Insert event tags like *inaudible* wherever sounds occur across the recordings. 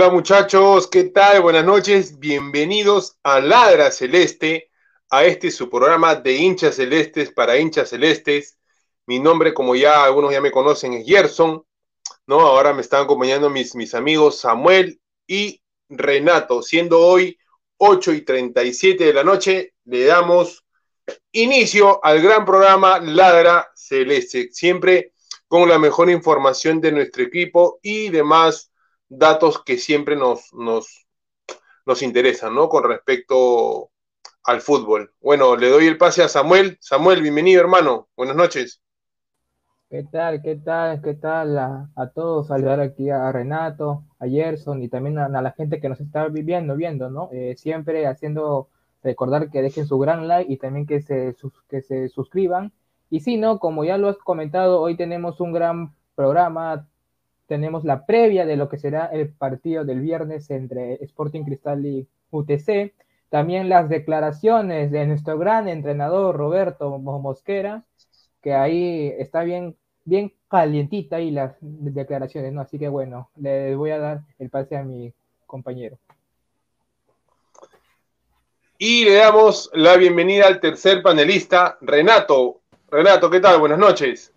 Hola muchachos, ¿qué tal? Buenas noches, bienvenidos a Ladra Celeste, a este su programa de hinchas celestes para hinchas celestes. Mi nombre, como ya algunos ya me conocen, es Gerson, ¿no? Ahora me están acompañando mis, mis amigos Samuel y Renato, siendo hoy 8 y 37 de la noche, le damos inicio al gran programa Ladra Celeste, siempre con la mejor información de nuestro equipo y demás datos que siempre nos, nos, nos interesan, ¿no? Con respecto al fútbol. Bueno, le doy el pase a Samuel. Samuel, bienvenido, hermano. Buenas noches. ¿Qué tal? ¿Qué tal? ¿Qué tal? A, todos, saludar aquí a Renato, a Gerson y también a, la gente que nos está viviendo, viendo, ¿no? Eh, siempre haciendo recordar que dejen su gran like y también que se, que se suscriban. Y sí, ¿no? Como ya lo has comentado, hoy tenemos un gran programa, tenemos la previa de lo que será el partido del viernes entre Sporting Cristal y UTC, también las declaraciones de nuestro gran entrenador Roberto Mosquera, que ahí está bien, bien calientita ahí las declaraciones, ¿no? Así que bueno, le voy a dar el pase a mi compañero. Y le damos la bienvenida al tercer panelista, Renato. Renato, ¿qué tal? Buenas noches.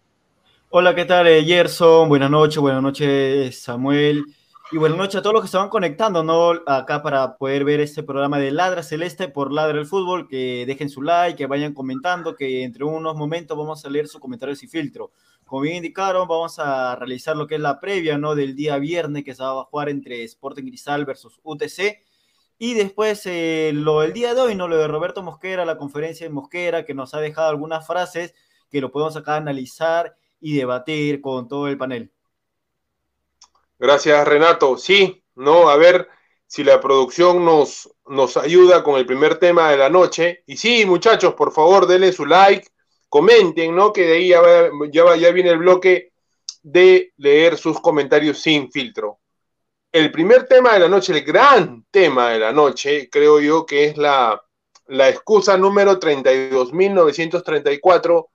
Hola, ¿qué tal, eh, Gerson? Buenas noches, buenas noches, Samuel. Y buenas noches a todos los que se van conectando, ¿no? Acá para poder ver este programa de Ladra Celeste por Ladra el Fútbol, que dejen su like, que vayan comentando, que entre unos momentos vamos a leer sus comentarios y filtro. Como bien indicaron, vamos a realizar lo que es la previa, ¿no? Del día viernes que se va a jugar entre Sporting Cristal versus UTC. Y después eh, lo del día de hoy, ¿no? Lo de Roberto Mosquera, la conferencia de Mosquera, que nos ha dejado algunas frases que lo podemos acá analizar y debatir con todo el panel. Gracias, Renato. Sí, no, a ver si la producción nos, nos ayuda con el primer tema de la noche. Y sí, muchachos, por favor, denle su like, comenten, ¿no? Que de ahí ya, ya viene el bloque de leer sus comentarios sin filtro. El primer tema de la noche, el gran tema de la noche, creo yo que es la, la excusa número 32.934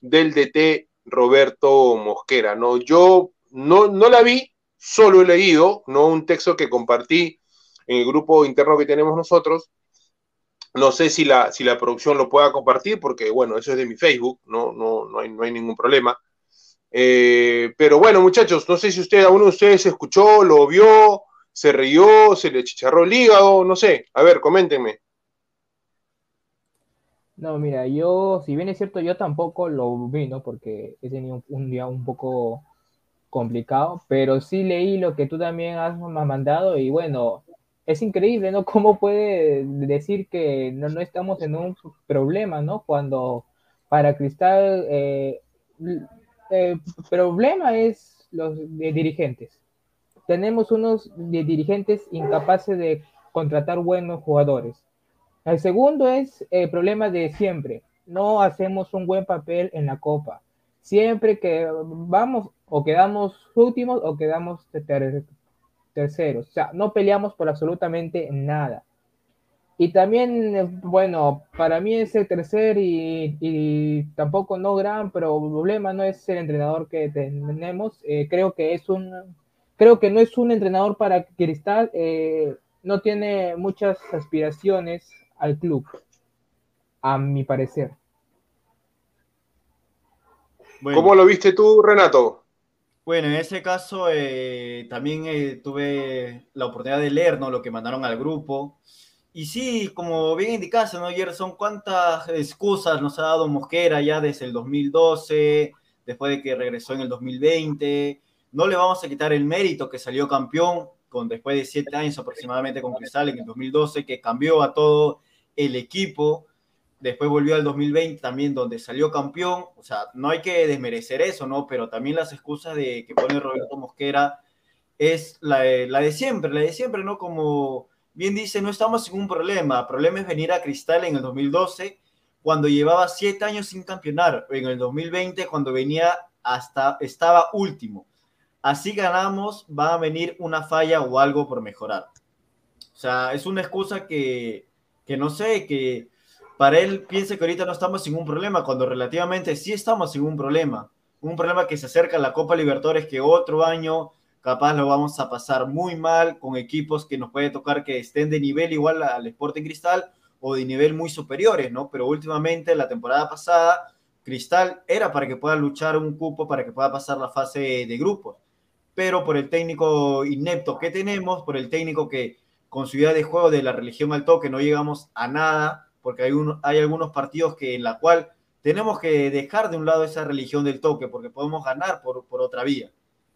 del DT Roberto Mosquera, ¿no? Yo no, no la vi, solo he leído, ¿no? Un texto que compartí en el grupo interno que tenemos nosotros. No sé si la, si la producción lo pueda compartir, porque bueno, eso es de mi Facebook, no, no, no, hay, no hay ningún problema. Eh, pero bueno, muchachos, no sé si usted, a uno de ustedes escuchó, lo vio, se rió, se le chicharró el hígado, no sé. A ver, coméntenme. No, mira, yo, si bien es cierto, yo tampoco lo vi, ¿no? Porque he tenido un, día un poco complicado, pero sí leí lo que tú también has mandado y bueno, es increíble, ¿no? *laughs* ¿Cómo puede decir que no, no estamos en un problema, ¿no? Cuando para Cristal eh, el problema es los dirigentes. Tenemos unos dirigentes incapaces de contratar buenos jugadores el segundo es el problema de siempre. No hacemos un buen papel en la copa. Siempre que vamos o quedamos últimos o quedamos terceros. O sea, no peleamos por absolutamente nada. Y también, bueno, para mí es el tercer y, tampoco no gran problema, no es el entrenador que tenemos. Eh, creo que es un, creo que no es un entrenador para Cristal. Eh, no tiene muchas aspiraciones al club, a mi parecer. ¿Cómo lo viste tú, Renato? Bueno, en ese caso eh, también eh, tuve la oportunidad de leer ¿no? lo que mandaron al grupo. Y sí, como bien indicaste, ¿no, Gerson? ¿Cuántas excusas nos ha dado Mosquera ya desde el 2012, después de que regresó en el 2020? No le vamos a quitar el mérito que salió campeón con después de siete años aproximadamente con Cristal en el 2012, que cambió a todo el equipo. Después volvió al 2020 también, donde salió campeón. O sea, no hay que desmerecer eso, ¿no? Pero también las excusas de que pone Roberto Mosquera es la de, siempre, la de siempre, ¿no? Como bien dice, no estamos en un problema. El problema es venir a Cristal en el 2012, cuando llevaba siete años sin campeonar. En el 2020, cuando venía hasta, estaba último. Así ganamos, va a venir una falla o algo por mejorar. O sea, es una excusa que que no sé, que para él piense que ahorita no estamos sin un problema, cuando relativamente sí estamos sin un problema. Un problema que se acerca a la Copa Libertadores que otro año capaz lo vamos a pasar muy mal con equipos que nos puede tocar que estén de nivel igual al Sporting Cristal o de nivel muy superiores, ¿no? Pero últimamente, la temporada pasada, Cristal era para que pueda luchar un cupo, para que pueda pasar la fase de grupos. Pero por el técnico inepto que tenemos, por el técnico que con su idea de juego de la religión al toque no llegamos a nada, porque hay, hay algunos partidos que en la cual tenemos que dejar de un lado esa religión del toque, porque podemos ganar por, por otra vía.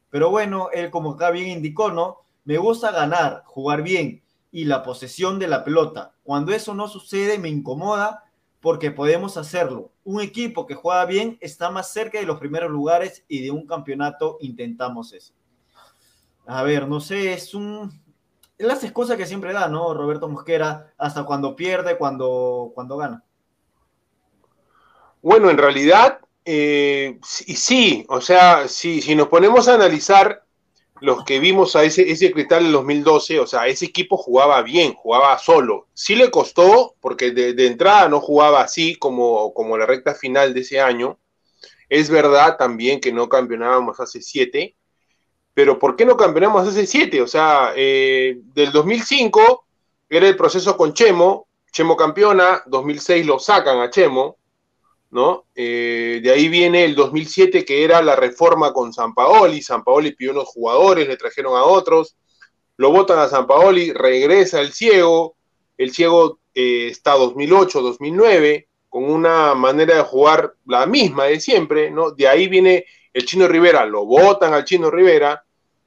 Pero bueno, él como acá bien indicó, ¿no? Me gusta ganar, jugar bien y la posesión de la pelota. Cuando eso no sucede me incomoda porque podemos hacerlo. Un equipo que juega bien está más cerca de los primeros lugares y de un campeonato intentamos eso. A ver, no sé, es un, él hace cosas que siempre da, ¿no? Roberto Mosquera, hasta cuando pierde, cuando, cuando gana. Bueno, en realidad, eh, sí, sí, o sea, si, si nos ponemos a analizar los que vimos a ese, ese Cristal en 2012, o sea, ese equipo jugaba bien, jugaba solo. Sí le costó, porque de, entrada no jugaba así como, como la recta final de ese año. Es verdad también que no campeonábamos hace siete, pero ¿por qué no campeonamos hace siete? O sea, eh, del 2005 era el proceso con Chemo, Chemo campeona, 2006 lo sacan a Chemo, ¿no? Eh, de ahí viene el 2007 que era la reforma con San Paoli, San Paoli pidió unos jugadores, le trajeron a otros, lo votan a San Paoli, regresa el ciego, el ciego eh, está 2008, 2009, con una manera de jugar la misma de siempre, ¿no? De ahí viene el Chino Rivera, lo votan al Chino Rivera,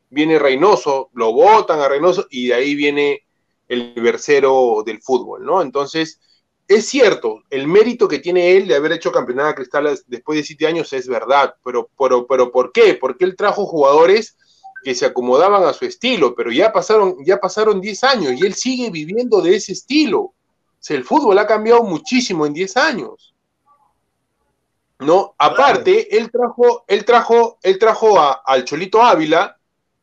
viene Reynoso, lo votan a Reynoso y de ahí viene el versero del fútbol, ¿no? Entonces, es cierto, el mérito que tiene él de haber hecho campeonato Cristal después de siete años es verdad, pero, pero, pero ¿por qué? Porque él trajo jugadores que se acomodaban a su estilo, pero ya pasaron, ya pasaron 10 años y él sigue viviendo de ese estilo. O sea, el fútbol ha cambiado muchísimo en 10 años. ¿No? Aparte, él trajo, él trajo, él trajo a, al Cholito Ávila,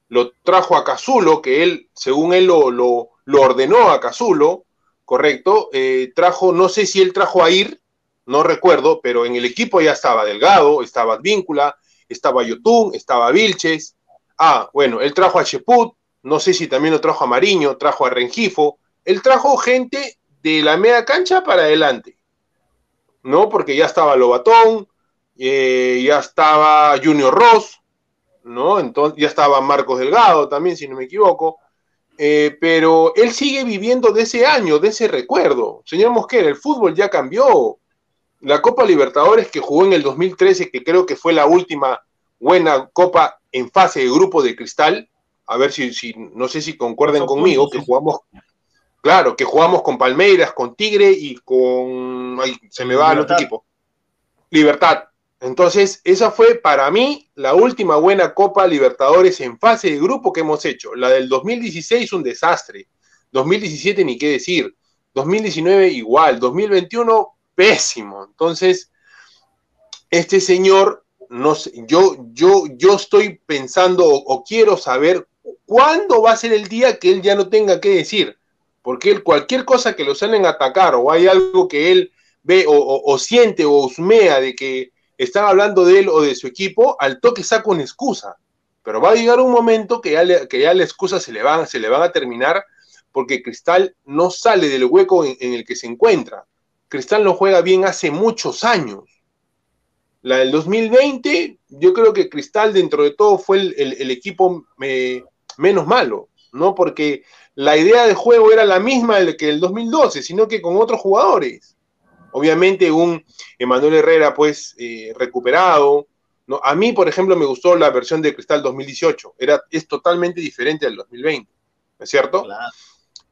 lo trajo a Cazulo, que él, según él lo, lo, lo ordenó a Cazulo, correcto, eh, trajo, no sé si él trajo a Ir, no recuerdo, pero en el equipo ya estaba Delgado, estaba Advíncula, estaba Yotun, estaba Vilches. Ah, bueno, él trajo a Cheput, no sé si también lo trajo a Mariño, trajo a Rengifo, él trajo gente de la media cancha para adelante, ¿no? Porque ya estaba Lobatón, eh, ya estaba Junior Ross, ¿no? Entonces ya estaba Marcos Delgado también, si no me equivoco. Eh, pero él sigue viviendo de ese año, de ese recuerdo. Señor Mosquera, el fútbol ya cambió. La Copa Libertadores que jugó en el 2013, que creo que fue la última buena copa en fase de grupo de cristal, a ver si, si no sé si concuerden conmigo, que jugamos, claro, que jugamos con Palmeiras, con Tigre y con, se me va el otro equipo, Libertad. Entonces, esa fue para mí la última buena Copa Libertadores en fase de grupo que hemos hecho. La del 2016 un desastre. 2017 ni qué decir. 2019 igual. 2021 pésimo. Entonces, este señor, no sé, yo, yo, yo estoy pensando o, quiero saber cuándo va a ser el día que él ya no tenga que decir. Porque cualquier cosa que lo salen a atacar o hay algo que él ve o, siente o osmea de que están hablando de él o de su equipo, al toque saca una excusa. Pero va a llegar un momento que ya, que ya la excusa se le, van, se le a terminar porque Cristal no sale del hueco en, el que se encuentra. Cristal no juega bien hace muchos años. La del 2020, yo creo que Cristal dentro de todo fue el, equipo eh, menos malo, ¿no? Porque la idea de juego era la misma que el 2012, sino que con otros jugadores. Obviamente un Emanuel Herrera pues eh, recuperado. ¿no? A mí, por ejemplo, me gustó la versión de Cristal 2018. Era, es totalmente diferente al 2020. ¿No es cierto? Claro.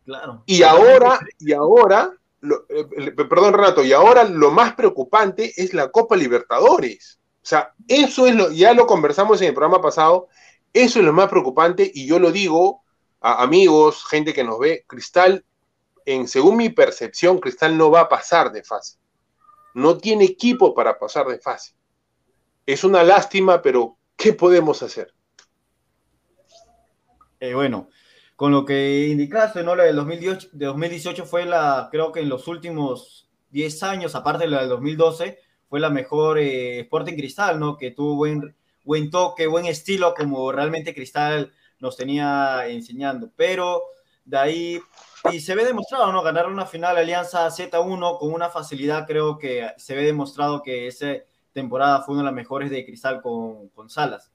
claro. Y ahora, y ahora, eh, perdón Renato, y ahora lo más preocupante es la Copa Libertadores. O sea, eso es lo, ya lo conversamos en el programa pasado, eso es lo más preocupante y yo lo digo amigos, gente que nos ve, Cristal en, según mi percepción, Cristal no va a pasar de fase. No tiene equipo para pasar de fase. Es una lástima, pero ¿qué podemos hacer? Eh, bueno, con lo que indicaste, ¿no? La del 2018, de 2018 fue la, creo que en los últimos 10 años, aparte de la del 2012, fue la mejor eh, Sporting Cristal, ¿no? Que tuvo buen, buen toque, buen estilo, como realmente Cristal nos tenía enseñando. Pero de ahí y se ve demostrado, ¿no? Ganar una final Alianza Z1 con una facilidad, creo que se ve demostrado que esa temporada fue una de las mejores de Cristal con, con Salas.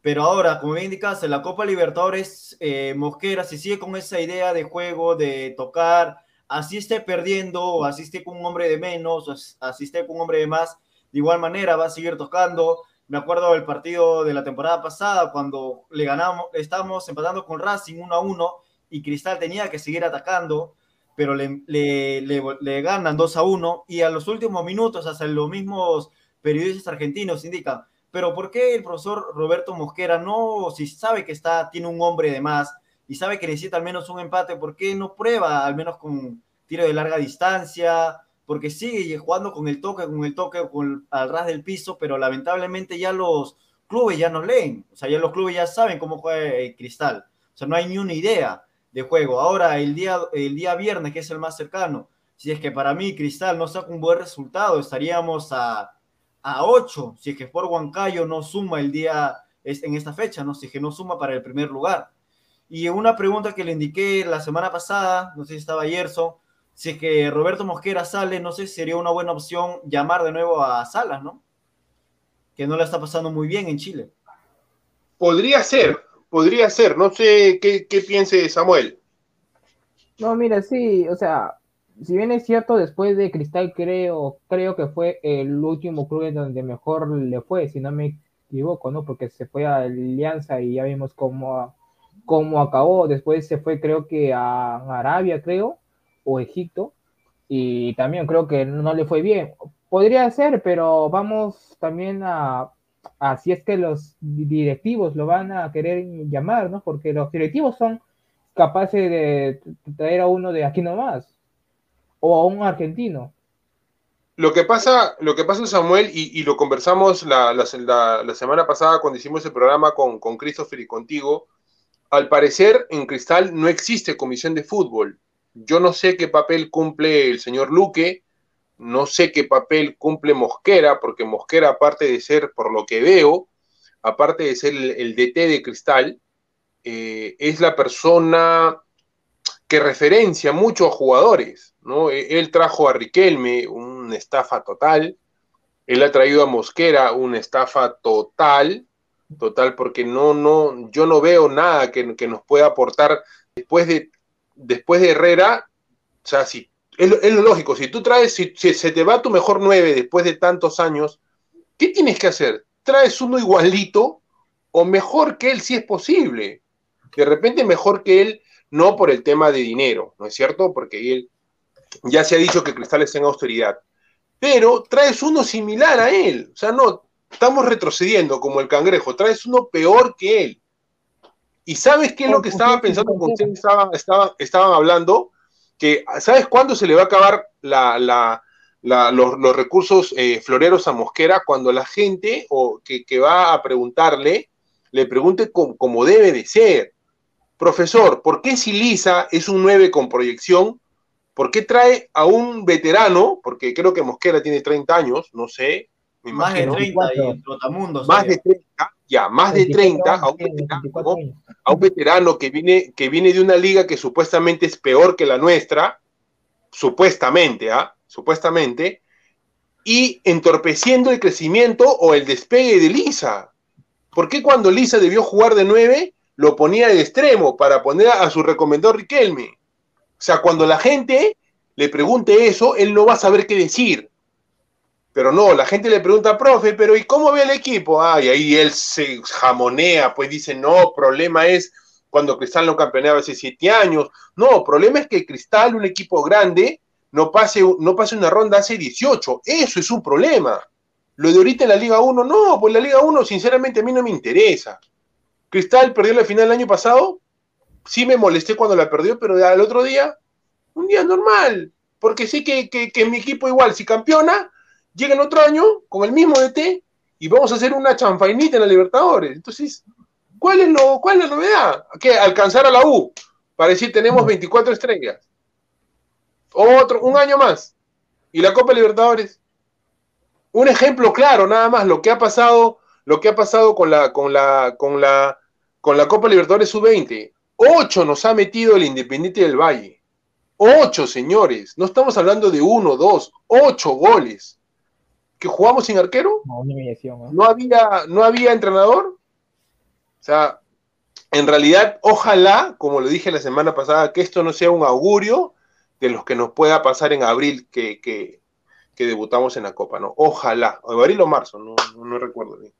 Pero ahora, como bien indicaste, la Copa Libertadores, eh, Mosquera, si sigue con esa idea de juego, de tocar, así esté perdiendo, así esté con un hombre de menos, así esté con un hombre de más, de igual manera va a seguir tocando. Me acuerdo del partido de la temporada pasada, cuando le ganamos, estábamos empatando con Racing 1 a 1 y Cristal tenía que seguir atacando, pero le, ganan 2 a 1 y a los últimos minutos, hasta los mismos periodistas argentinos indican, pero ¿por qué el profesor Roberto Mosquera no, si sabe que está, tiene un hombre de más y sabe que necesita al menos un empate, ¿por qué no prueba al menos con tiro de larga distancia? Porque sigue jugando con el toque, con el toque, con, al ras del piso, pero lamentablemente ya los clubes ya no leen, o sea, ya los clubes ya saben cómo juega el Cristal, o sea, no hay ni una idea de juego. Ahora, el día, el día viernes, que es el más cercano, si es que para mí Cristal no saca un buen resultado, estaríamos a, a 8 si es que por Huancayo no suma el día en esta fecha, ¿no? Si es que no suma para el primer lugar. Y una pregunta que le indiqué la semana pasada, no sé si estaba Yerson, si es que Roberto Mosquera sale, no sé si sería una buena opción llamar de nuevo a Salas, ¿no? Que no la está pasando muy bien en Chile. Podría ser, podría ser, no sé qué, qué piense Samuel. No, mira, sí, o sea, si bien es cierto, después de Cristal creo, creo que fue el último club en donde mejor le fue, si no me equivoco, ¿no? Porque se fue a Alianza y ya vimos cómo, cómo acabó. Después se fue, creo que a Arabia, creo, o Egipto, y también creo que no le fue bien. Podría ser, pero vamos también a, a si es que los directivos lo van a querer llamar, ¿no? Porque los directivos son capaces de traer a uno de aquí nomás o a un argentino. Lo que pasa, lo que pasa Samuel, y, lo conversamos la, la, semana pasada cuando hicimos el programa con, con Christopher y contigo, al parecer en Cristal no existe comisión de fútbol. Yo no sé qué papel cumple el señor Luque, no sé qué papel cumple Mosquera, porque Mosquera, aparte de ser, por lo que veo, aparte de ser el DT de Cristal, eh, es la persona que referencia mucho a jugadores, ¿no? E, él trajo a Riquelme una estafa total, él ha traído a Mosquera una estafa total, total, porque no, no, yo no veo nada que, nos pueda aportar después de, después de Herrera, o sea, si, es, lo lógico, si tú traes, si, se te va tu mejor nueve después de tantos años, ¿qué tienes que hacer? Traes uno igualito o mejor que él si es posible de repente mejor que él, no por el tema de dinero, ¿no es cierto? Porque él ya se ha dicho que Cristal está en austeridad, pero traes uno similar a él, o sea, no, estamos retrocediendo como el cangrejo, traes uno peor que él. ¿Y sabes qué es lo que estaba pensando cuando ustedes estaban, hablando? Que, ¿sabes cuándo se le va a acabar los, recursos eh, floreros a Mosquera? Cuando la gente o que, va a preguntarle, le pregunte como debe de ser. Profesor, ¿por qué si Lisa es un 9 con proyección? ¿Por qué trae a un veterano? Porque creo que Mosquera tiene 30 años, no sé. más de 30 y Más de 30, ya, más de 30 a un veterano, a un veterano que viene, que viene de una liga que supuestamente es peor que la nuestra, supuestamente, ¿ah? Supuestamente, y entorpeciendo el crecimiento o el despegue de Lisa. ¿Por qué cuando Lisa debió jugar de 9 lo ponía de extremo para poner a, su recomendador Riquelme. O sea, cuando la gente le pregunte eso, él no va a saber qué decir. Pero no, la gente le pregunta, profe, pero ¿y cómo ve el equipo? Ah, y ahí él se jamonea, pues dice, no, problema es cuando Cristal no campeoneaba hace siete años. No, problema es que Cristal, un equipo grande, no pase, no pase una ronda hace 18. Eso es un problema. Lo de ahorita en la Liga 1, no, pues la Liga 1 sinceramente a mí no me interesa. Cristal perdió la final el año pasado. Sí me molesté cuando la perdió, pero al otro día, un día normal. Porque sé que, que, mi equipo igual, si campeona, llega otro año con el mismo DT y vamos a hacer una chanfainita en la Libertadores. Entonces, ¿cuál es, lo, cuál es la novedad? Que alcanzar a la U para decir tenemos 24 estrellas. Otro, un año más. Y la Copa Libertadores. Un ejemplo claro, nada más, lo que ha pasado lo que ha pasado con la, con la, con la, con la Copa Libertadores Sub-20. Ocho nos ha metido el Independiente del Valle. Ocho, señores. No estamos hablando de uno, dos, ocho goles. ¿Que jugamos sin arquero? No, ¿no? había, no había entrenador. O sea, en realidad, ojalá, como lo dije la semana pasada, que esto no sea un augurio de los que nos pueda pasar en abril que, que, debutamos en la Copa, ¿no? Ojalá, o abril o marzo, no, no recuerdo bien.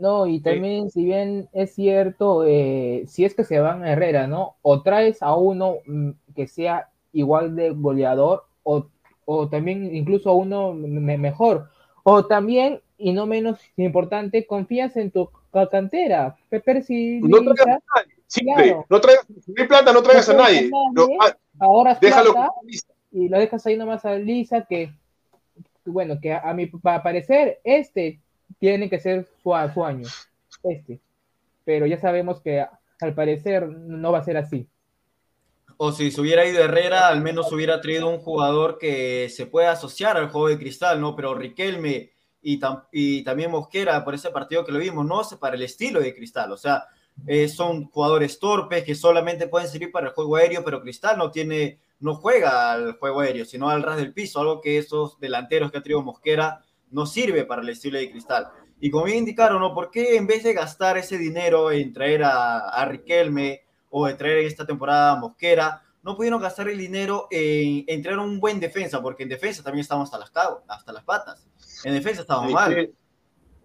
No, y también, si bien es cierto, eh, si es que se van a Herrera, ¿no? O traes a uno mm, que sea igual de goleador, o, también incluso a uno mejor. O también, y no menos importante, confías en tu cantera. Pepe, si no traigas a nadie, simple. No traigas, plata, no traigas a nadie. Ah, ahora déjalo y lo dejas ahí nomás a Lisa, que, bueno, que a, mi parecer, este tiene que ser su, año, este. Pero ya sabemos que al parecer no va a ser así. O si se hubiera ido Herrera, al menos hubiera traído un jugador que se pueda asociar al juego de cristal, ¿no? Pero Riquelme, y, y también Mosquera por ese partido que lo vimos, no hace para el estilo de Cristal, o sea, eh, son jugadores torpes que solamente pueden servir para el juego aéreo, pero Cristal no tiene, no juega al juego aéreo, sino al ras del piso, algo que esos delanteros que ha traído Mosquera no sirve para el estilo de Cristal. Y como bien indicaron, ¿no? ¿por qué en vez de gastar ese dinero en traer a Riquelme o en traer esta temporada a Mosquera, no pudieron gastar el dinero en, en traer un buen defensa? Porque en defensa también estamos hasta las, hasta las patas. En defensa estábamos mal.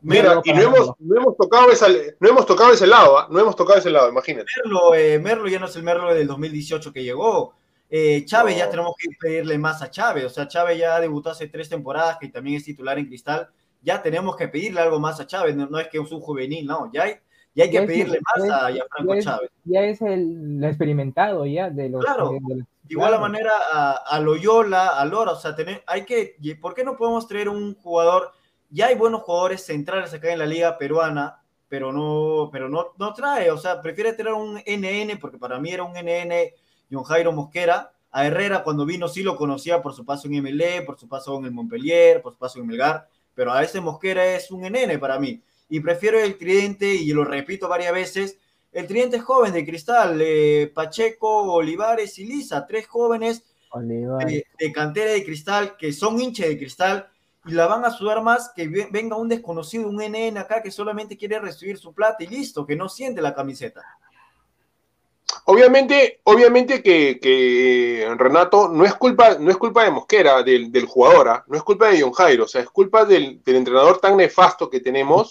Mira, y no hemos, no hemos, tocado esa, no hemos tocado ese lado, ¿eh? no hemos tocado ese lado, imagínate. Merlo, eh, Merlo ya no es el Merlo del 2018 que llegó. Eh, Chávez no. ya tenemos que pedirle más a Chávez, o sea, Chávez ya debutó hace tres temporadas, que también es titular en Cristal, ya tenemos que pedirle algo más a Chávez, no, no es que es un juvenil, no, ya hay, ya hay que ya pedirle es, más a, a, Franco ya es, Chávez. Ya es el, experimentado ya de los... Claro, de, de los, igual claro. manera a, a, Loyola, a Lora, o sea, tener, hay que, ¿por qué no podemos traer un jugador ya hay buenos jugadores centrales acá en la liga peruana, pero no, pero no, no trae, o sea, prefiere tener un NN, porque para mí era un NN John Jairo Mosquera, a Herrera cuando vino sí lo conocía por su paso en MLE, por su paso en el Montpellier, por su paso en Melgar, pero a ese Mosquera es un NN para mí, y prefiero el tridente, y lo repito varias veces, el tridente joven de Cristal, eh, Pacheco, Olivares y Lisa, tres jóvenes de, de, cantera de Cristal que son hinchas de Cristal, y la van a sudar más que venga un desconocido, un NN acá que solamente quiere recibir su plata y listo, que no siente la camiseta. Obviamente, obviamente que, que, Renato no es culpa, no es culpa de Mosquera, del, del jugador, ¿eh? no es culpa de John Jairo, o sea, es culpa del, del entrenador tan nefasto que tenemos,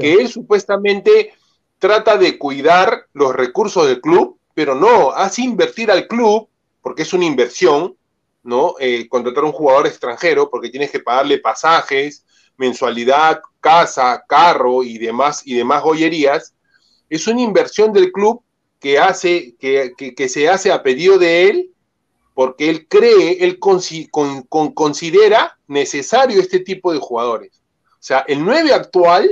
que él supuestamente trata de cuidar los recursos del club, pero no, hace invertir al club, porque es una inversión, ¿no? Eh, contratar a un jugador extranjero porque tienes que pagarle pasajes, mensualidad, casa, carro y demás, y demás joyerías, es una inversión del club que, hace, que, que, se hace a pedido de él porque él cree, él con, con, con, considera necesario este tipo de jugadores. O sea, el 9 actual,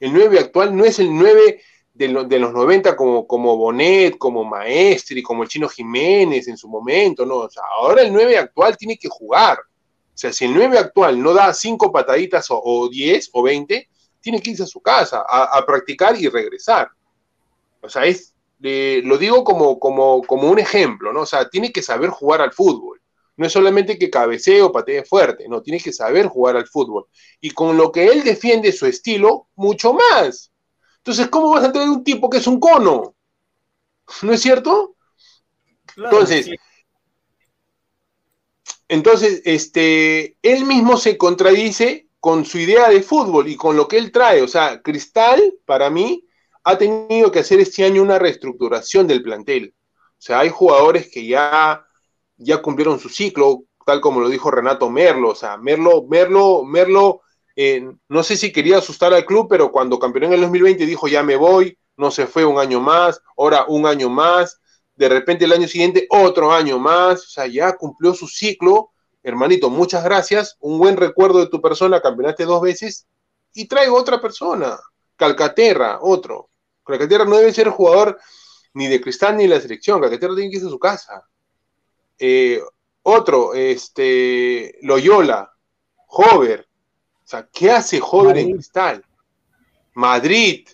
el 9 actual no es el 9 de, lo, de, los 90 como, como Bonet, como Maestri, como el Chino Jiménez en su momento, ¿no? O sea, ahora el 9 actual tiene que jugar. O sea, si el 9 actual no da 5 pataditas o, o 10 o 20, tiene que irse a su casa a practicar y regresar. O sea, es, eh, lo digo como, como, como un ejemplo, ¿no? O sea, tiene que saber jugar al fútbol. No es solamente que cabecee o patee fuerte, no, tiene que saber jugar al fútbol. Y con lo que él defiende su estilo, mucho más. Entonces, ¿cómo vas a tener un tipo que es un cono? ¿No es cierto? Claro, entonces, sí. entonces, este, él mismo se contradice con su idea de fútbol y con lo que él trae. O sea, Cristal, para mí, ha tenido que hacer este año una reestructuración del plantel. O sea, hay jugadores que ya, ya cumplieron su ciclo, tal como lo dijo Renato Merlo. O sea, Merlo, Merlo, Merlo eh, no sé si quería asustar al club, pero cuando campeonó en el 2020 dijo ya me voy, no se fue un año más, ahora un año más, de repente el año siguiente otro año más, o sea, ya cumplió su ciclo, hermanito, muchas gracias, un buen recuerdo de tu persona, campeonaste dos veces y traigo otra persona, Calcaterra, otro. Calcaterra no debe ser jugador ni de Cristal ni de la selección, Calcaterra tiene que irse a su casa. Eh, otro, este, Loyola, Hover, o sea, ¿qué hace joven en Cristal? Madrid.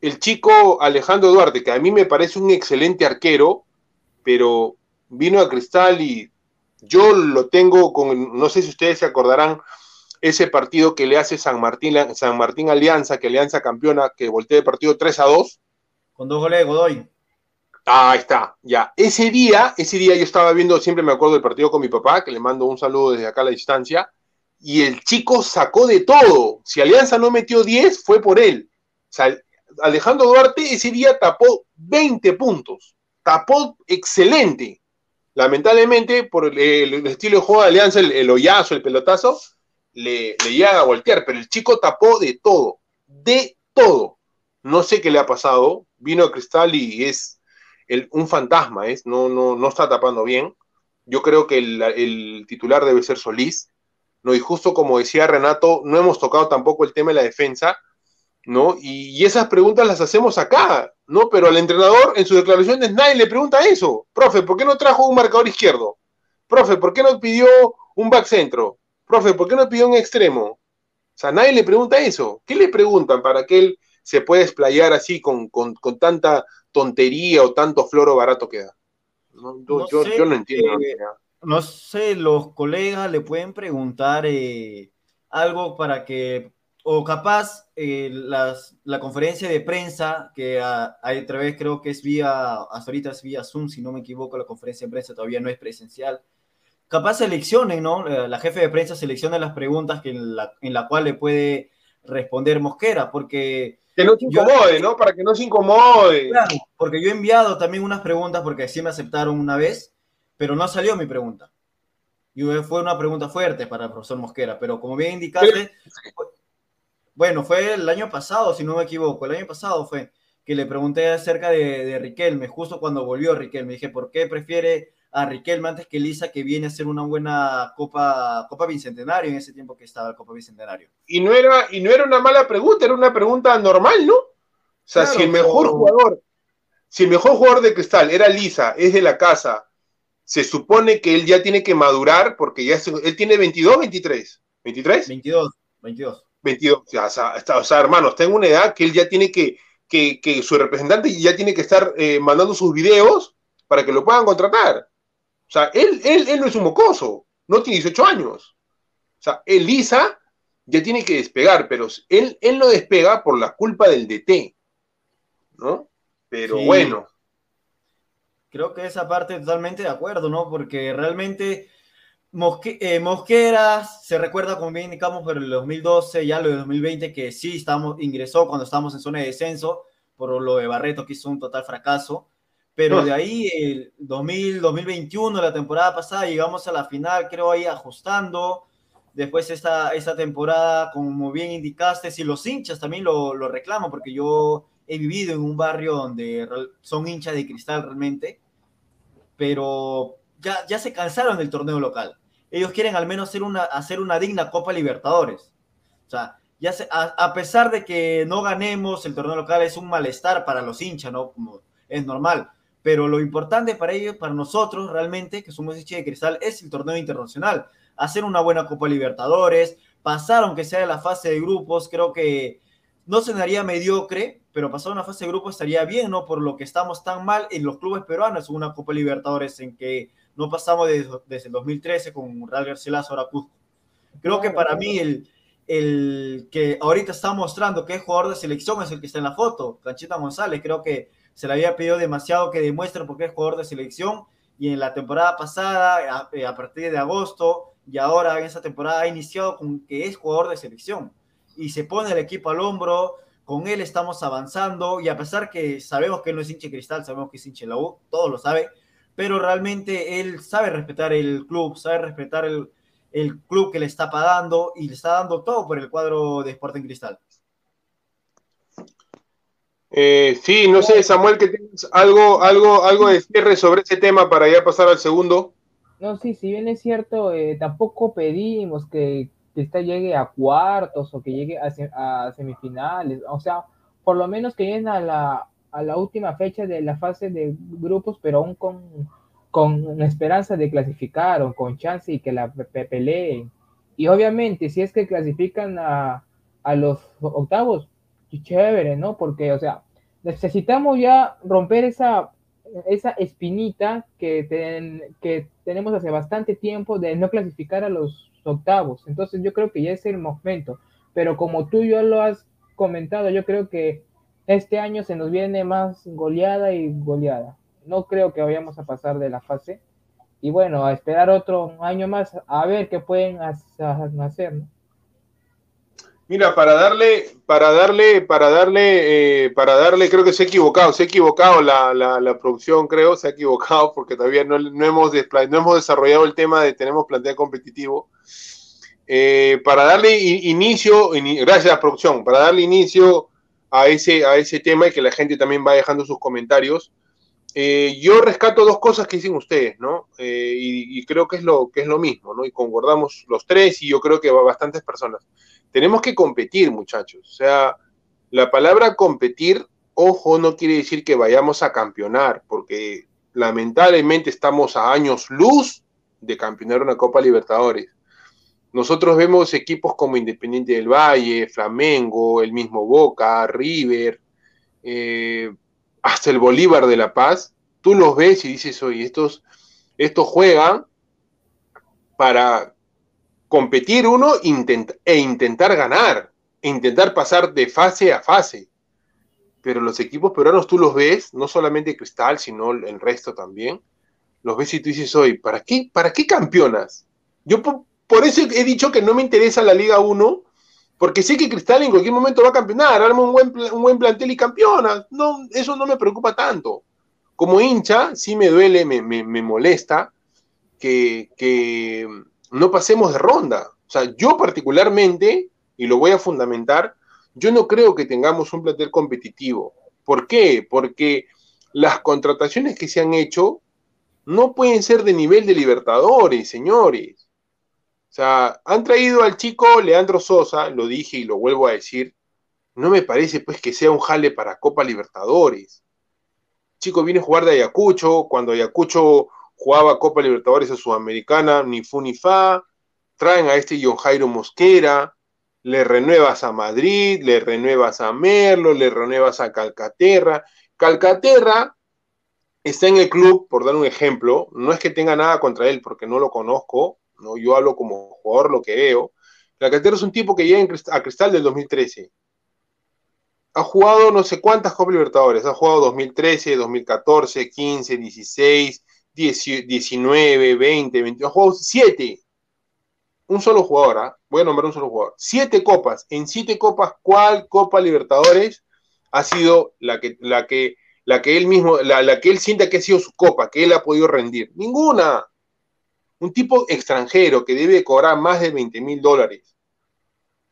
El chico Alejandro Duarte, que a mí me parece un excelente arquero, pero vino a Cristal y yo lo tengo con, no sé si ustedes se acordarán, ese partido que le hace San Martín, San Martín Alianza, que Alianza campeona, que voltea el partido 3 a 2. Con dos goles de Godoy. Ah, ahí está, ya. Ese día, ese día yo estaba viendo, siempre me acuerdo del partido con mi papá, que le mando un saludo desde acá a la distancia, y el chico sacó de todo. Si Alianza no metió 10, fue por él. O sea, Alejandro Duarte ese día tapó 20 puntos. Tapó excelente. Lamentablemente, por el, el estilo de juego de Alianza, el, el hoyazo, el pelotazo, le, le a voltear, pero el chico tapó de todo. De todo. No sé qué le ha pasado. Vino a Cristal y es el, un fantasma, es, no, no, no está tapando bien. Yo creo que el, el titular debe ser Solís ¿no? Y justo como decía Renato, no hemos tocado tampoco el tema de la defensa, ¿no? Y, y, esas preguntas las hacemos acá, ¿no? Pero al entrenador en sus declaraciones nadie le pregunta eso. Profe, ¿por qué no trajo un marcador izquierdo? Profe, ¿por qué no pidió un back centro? Profe, ¿por qué no pidió un extremo? O sea, nadie le pregunta eso. ¿Qué le preguntan para que él se pueda explayar así con, tanta tontería o tanto floro barato que da? yo, no entiendo. Eh, no sé, los colegas le pueden preguntar eh, algo para que, o capaz eh, la conferencia de prensa, que a, a través creo que es vía, hasta ahorita es vía Zoom, si no me equivoco, la conferencia de prensa todavía no es presencial. Capaz seleccionen, ¿no? La jefe de prensa selecciona las preguntas que en, la, en la cual le puede responder Mosquera, porque... Que no se incomode, ¿no? Para que no se incomode. Claro, porque yo he enviado también unas preguntas, porque sí me aceptaron una vez, pero no salió mi pregunta. Y fue una pregunta fuerte para el profesor Mosquera, pero como bien indicaste, bueno, fue el año pasado, si no me equivoco, el año pasado fue que le pregunté acerca de, de Riquelme, justo cuando volvió Riquelme, dije, ¿por qué prefiere a Riquelme antes que Lisa, que viene a ser una buena Copa, Copa Bicentenario en ese tiempo que estaba el Copa Bicentenario? Y no, era, y no era una mala pregunta, era una pregunta normal, ¿no? O sea, si el mejor jugador, si el mejor jugador de Cristal era Lisa, es de la casa, se supone que él ya tiene que madurar porque ya él tiene 22, 23. ¿23? 22, 22. 22. O sea, o sea, hermanos, tengo una edad que él ya tiene que, que, que su representante ya tiene que estar eh, mandando sus videos para que lo puedan contratar. O sea, él, él, él no es un mocoso, no tiene 18 años. O sea, Elisa ya tiene que despegar, pero él, él no despega por la culpa del DT. ¿No? Pero bueno creo que esa parte totalmente de acuerdo, ¿no? Porque realmente eh, Mosquera se recuerda, como bien indicamos, por el 2012, ya lo de 2020, que sí estamos, ingresó cuando estábamos en zona de descenso, por lo de Barreto, que hizo un total fracaso. Pero de ahí, el 2000, 2021, la temporada pasada, llegamos a la final, creo ahí ajustando. Después esta, esta temporada, como bien indicaste, si los hinchas también lo, lo reclaman, porque yo he vivido en un barrio donde son hinchas de cristal realmente, pero ya, ya se cansaron del torneo local. Ellos quieren al menos hacer una, hacer una digna Copa Libertadores. O sea, ya a, pesar de que no ganemos el torneo local es un malestar para los hinchas, ¿no? Como es normal. Pero lo importante para ellos, para nosotros realmente, que somos hinchas de cristal, es el torneo internacional. Hacer una buena Copa Libertadores, pasar aunque sea la fase de grupos, creo que no se daría mediocre, pero pasar una fase de grupo estaría bien, ¿no? Por lo que estamos tan mal en los clubes peruanos una Copa Libertadores en que no pasamos desde, el 2013 con Real Garcilaso ahora Cusco. Creo que para mí el, el que ahorita está mostrando que es jugador de selección es el que está en la foto, Canchita González. Creo que se le había pedido demasiado que demuestre por qué es jugador de selección y en la temporada pasada, a, a partir de agosto y ahora en esa temporada ha iniciado con que es jugador de selección y se pone el equipo al hombro, con él estamos avanzando y a pesar que sabemos que él no es hinche cristal, sabemos que es hinche la U, todos lo sabe, pero realmente él sabe respetar el club, sabe respetar el, el club que le está pagando y le está dando todo por el cuadro de Sporting Cristal. Eh, sí, no sé, Samuel, que tienes algo, algo, algo de cierre sobre ese tema para ya pasar al segundo. No, sí, si bien es cierto, eh, tampoco pedimos que, que llegue a cuartos o que llegue a, semifinales, o sea, por lo menos que lleguen a la, a la última fecha de la fase de grupos, pero aún con, con esperanza de clasificar o con chance y que la peleen. Y obviamente, si es que clasifican a, a los octavos, chévere, ¿no? Porque, o sea, necesitamos ya romper esa, esa espinita que, que tenemos hace bastante tiempo de no clasificar a los octavos. Entonces yo creo que ya es el momento. Pero como tú ya lo has comentado, yo creo que este año se nos viene más goleada y goleada. No creo que vayamos a pasar de la fase. Y bueno, a esperar otro año más a ver qué pueden hacer. Mira, para darle, para darle, para darle, eh, para darle, creo que se ha equivocado, se ha equivocado la, la, producción, creo, se ha equivocado porque todavía no, no, hemos, no hemos desarrollado el tema de tenemos plantel competitivo. Eh, para darle inicio, gracias producción, para darle inicio a ese, a ese tema y que la gente también va dejando sus comentarios. Eh, yo rescato dos cosas que dicen ustedes, ¿no? y, y, creo que es, lo, que es lo mismo, ¿no? Y concordamos los tres y yo creo que bastantes personas tenemos que competir, muchachos. O sea, la palabra competir, ojo, no quiere decir que vayamos a campeonar, porque lamentablemente estamos a años luz de campeonar una Copa Libertadores. Nosotros vemos equipos como Independiente del Valle, Flamengo, el mismo Boca, River, eh, hasta el Bolívar de La Paz. Tú los ves y dices, oye, estos, estos juegan para competir uno e intentar ganar, e intentar pasar de fase a fase. Pero los equipos peruanos tú los ves, no solamente Cristal, sino el resto también, los ves y tú dices, hoy, ¿para qué, ¿para qué campeonas? Yo por, eso he dicho que no me interesa la Liga 1, porque sé que Cristal en cualquier momento va a campeonar, arma un buen, un buen plantel y campeona. No, eso no me preocupa tanto. Como hincha, sí me duele, me, me, molesta que, que no pasemos de ronda. O sea, yo particularmente, y lo voy a fundamentar, yo no creo que tengamos un plantel competitivo. ¿Por qué? Porque las contrataciones que se han hecho no pueden ser de nivel de Libertadores, señores. O sea, han traído al chico Leandro Sosa, lo dije y lo vuelvo a decir, no me parece pues que sea un jale para Copa Libertadores. Chico viene a jugar de Ayacucho, cuando Ayacucho jugaba Copa Libertadores a Sudamericana, ni fu ni fa, traen a este John Jairo Mosquera, le renuevas a Madrid, le renuevas a Merlo, le renuevas a Calcaterra. Calcaterra está en el club, por dar un ejemplo, no es que tenga nada contra él porque no lo conozco, ¿no? yo hablo como jugador lo que veo. Calcaterra es un tipo que llega a Cristal del 2013. Ha jugado no sé cuántas Copas Libertadores, ha jugado 2013, 2014, 15, 16, 19, 20, 20, ha jugado 7. Un solo jugador, ¿ah? voy a nombrar un solo jugador. Siete copas. En siete copas, ¿cuál Copa Libertadores ha sido la que, la que la que él mismo, la, que él sienta que ha sido su copa, que él ha podido rendir. Ninguna. Un tipo extranjero que debe cobrar más de 20 mil dólares.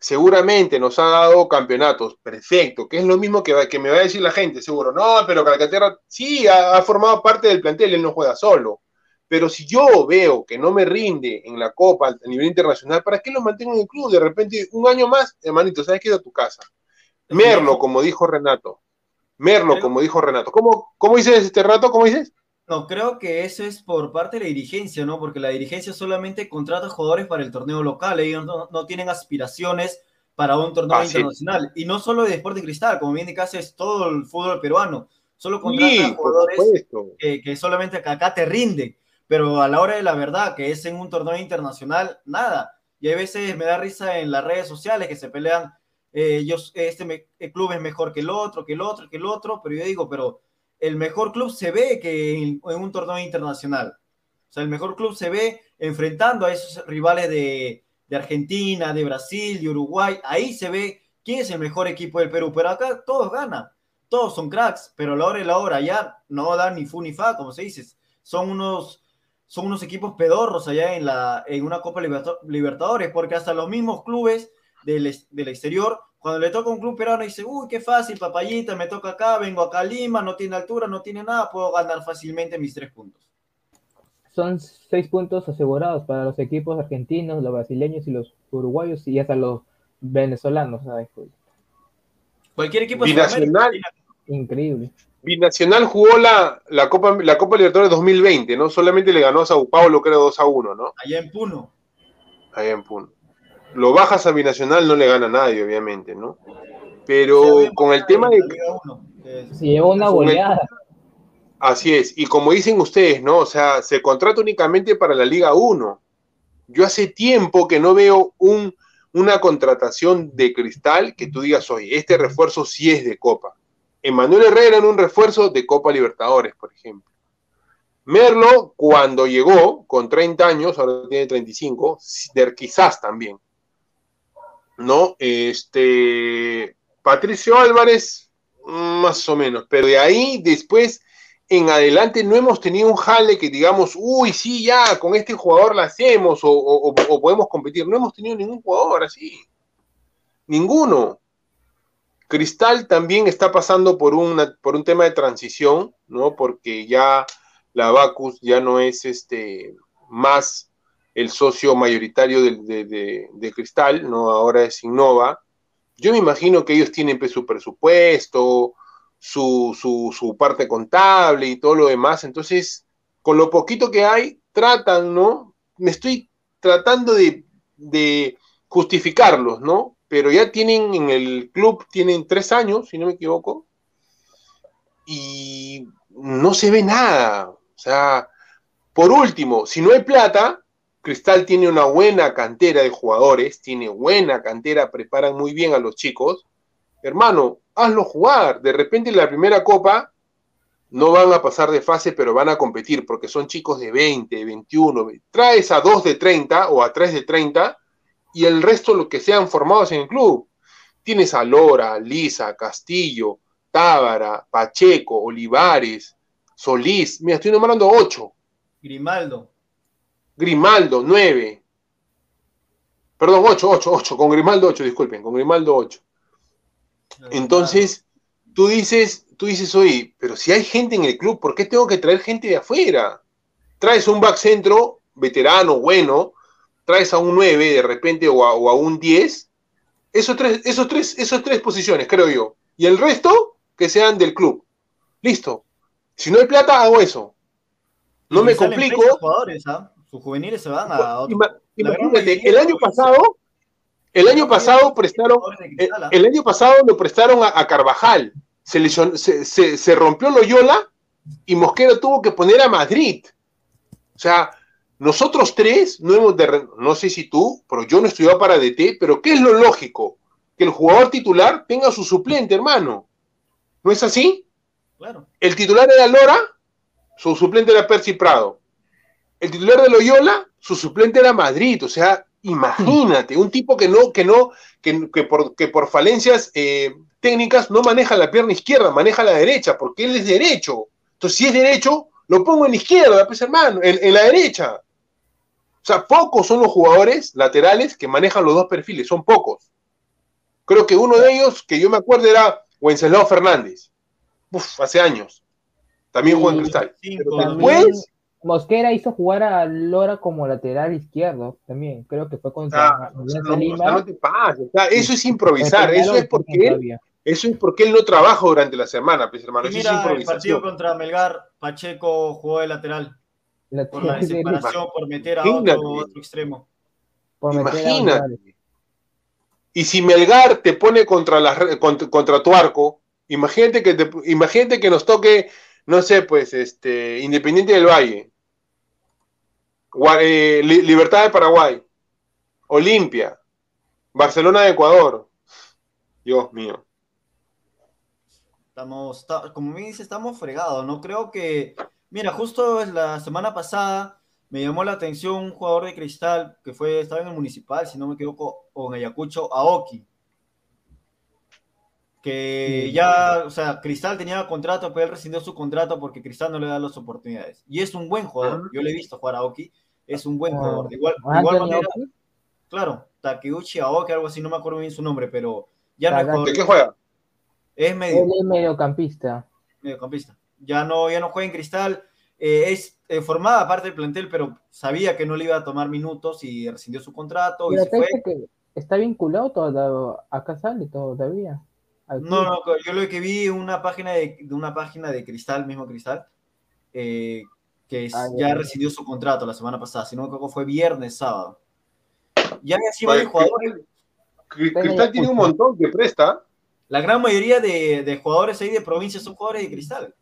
Seguramente nos ha dado campeonatos, perfecto, que es lo mismo que, que me va a decir la gente, seguro. No, pero Calcaterra sí ha, formado parte del plantel, él no juega solo. Pero si yo veo que no me rinde en la Copa a nivel internacional, ¿para qué lo mantengo en el club? De repente, un año más, hermanito, ¿sabes qué? a tu casa. Merlo, como dijo Renato. Merlo, como dijo Renato. ¿Cómo, ¿Cómo dices este rato? ¿Cómo dices? No, creo que eso es por parte de la dirigencia, ¿no? Porque la dirigencia solamente contrata jugadores para el torneo local, ellos no, tienen aspiraciones para un torneo internacional. Y no solo de Deporte Cristal, como bien indicaste, es todo el fútbol peruano. Solo contrata jugadores que, solamente acá te rinden, pero a la hora de la verdad, que es en un torneo internacional, nada. Y hay veces me da risa en las redes sociales que se pelean eh, este club es mejor que el otro, que el otro, que el otro, pero yo digo, pero el mejor club se ve que en, un torneo internacional. O sea, el mejor club se ve enfrentando a esos rivales de, Argentina, de Brasil, de Uruguay. Ahí se ve quién es el mejor equipo del Perú. Pero acá todos ganan, todos son cracks, pero la hora y la hora ya no dan ni fu ni fa, como se dice. Son unos, son unos equipos pedorros allá en, la, en una Copa Libertadores, porque hasta los mismos clubes del, del exterior cuando le toca un club peruano dice, uy, qué fácil, papayita, me toca acá, vengo acá a Lima, no tiene altura, no tiene nada, puedo ganar fácilmente mis tres puntos. Son seis puntos asegurados para los equipos argentinos, los brasileños y los uruguayos y hasta los venezolanos, ¿sabes? Cualquier equipo Binacional. Increíble. Binacional jugó la, la, Copa, la Copa Libertadores 2020, ¿no? Solamente le ganó a Sao Paulo, creo, 2 a 1, ¿no? Allá en Puno. Allá en Puno lo bajas a Binacional no le gana a nadie, obviamente, ¿no? Pero con el tema de... Si lleva una goleada. Así es, y como dicen ustedes, ¿no? O sea, se contrata únicamente para la Liga 1. Yo hace tiempo que no veo un, una contratación de cristal que tú digas, oye, este refuerzo sí es de Copa. Emanuel Herrera en un refuerzo de Copa Libertadores, por ejemplo. Merlo, cuando llegó, con 30 años, ahora tiene 35, quizás también. ¿No? Este, Patricio Álvarez, más o menos, pero de ahí después en adelante no hemos tenido un jale que digamos, uy, sí, ya, con este jugador la hacemos o, podemos competir. No hemos tenido ningún jugador así. Ninguno. Cristal también está pasando por, una, por un tema de transición, ¿no? Porque ya la Bacus ya no es este más el socio mayoritario de, Cristal, ¿no? Ahora es Innova. Yo me imagino que ellos tienen su presupuesto, su, su, parte contable y todo lo demás. Entonces, con lo poquito que hay, tratan, ¿no? Me estoy tratando de de justificarlos, ¿no? Pero ya tienen en el club, tienen tres años, si no me equivoco, y no se ve nada. O sea, por último, si no hay plata, Cristal tiene una buena cantera de jugadores, tiene buena cantera, preparan muy bien a los chicos. Hermano, hazlo jugar. De repente en la primera copa no van a pasar de fase, pero van a competir porque son chicos de 20, 21. Traes a dos de 30 o a tres de 30 y el resto lo que sean formados en el club. Tienes a Lora, Lisa, Castillo, Tábara, Pacheco, Olivares, Solís. Mira, estoy nombrando ocho. Grimaldo. Grimaldo, 9. Perdón, 8, 8, 8, con Grimaldo 8, disculpen, con Grimaldo 8. Entonces, tú dices, tú dices, oye, pero si hay gente en el club, ¿por qué tengo que traer gente de afuera? Traes un back centro veterano, bueno, traes a un 9 de repente o a, un 10, esos tres, esos, tres, esos tres posiciones, creo yo. Y el resto, que sean del club. Listo. Si no hay plata, hago eso. No me complico. Jugadores, ¿ah? Sus juveniles se van a otro. Imagínate, el año pasado, el año pasado prestaron, el, año pasado lo prestaron a, Carvajal. Se, se, se, rompió Loyola y Mosquera tuvo que poner a Madrid. O sea, nosotros tres no hemos de, no sé si tú, pero yo no estudiado para DT, pero ¿qué es lo lógico? Que el jugador titular tenga su suplente, hermano. ¿No es así? Claro. El titular era Lora, su suplente era Percy Prado el titular de Loyola, su suplente era Madrid, o sea, imagínate, un tipo que no, que no, que, por, que por falencias eh, técnicas no maneja la pierna izquierda, maneja la derecha, porque él es derecho. Entonces, si es derecho, lo pongo en la izquierda, pues hermano, en, la derecha. O sea, pocos son los jugadores laterales que manejan los dos perfiles, son pocos. Creo que uno de ellos, que yo me acuerdo, era Wenceslao Fernández. Uf, hace años. También jugó en Cristal. después, Mosquera hizo jugar a Lora como lateral izquierdo también. Creo que fue contra ah, no, te pases, eso es improvisar. Eso es porque él, eso es porque él no trabaja durante la semana, pues, hermano. Eso mira, el partido contra Melgar, Pacheco jugó de lateral. por la desesperación, por meter a otro, extremo. Imagínate. Y si Melgar te pone contra, la, contra, tu arco, imagínate que, imagínate que nos toque, no sé, pues, este, Independiente del Valle eh, Libertad de Paraguay, Olimpia, Barcelona de Ecuador. Dios mío. Estamos, como me dice, estamos fregados. No creo que. Mira, justo la semana pasada me llamó la atención un jugador de cristal que fue, estaba en el municipal, si no me equivoco, o en Ayacucho, Aoki. Que ya, o sea, Cristal tenía contrato, pero él rescindió su contrato porque Cristal no le da las oportunidades. Y es un buen jugador. Yo le he visto jugar a Aoki es un buen jugador. igual, igual manera, claro, Takeuchi Aoki, algo así, no me acuerdo bien su nombre, pero ya no es jugador. ¿De qué juega? Es medio. es mediocampista. Mediocampista. Ya no, ya no juega en cristal. Eh, es eh, formada parte del plantel, pero sabía que no le iba a tomar minutos y rescindió su contrato. y se fue. Que está vinculado todo, acá sale todavía. No, no, yo lo que vi una página de, de una página de Cristal, mismo Cristal, eh, que ah, ya recibió su contrato la semana pasada, si no me fue viernes, sábado. Ya así varios jugadores. Cristal tiene un montón que presta. La gran mayoría de, jugadores ahí de provincia son jugadores de Cristal.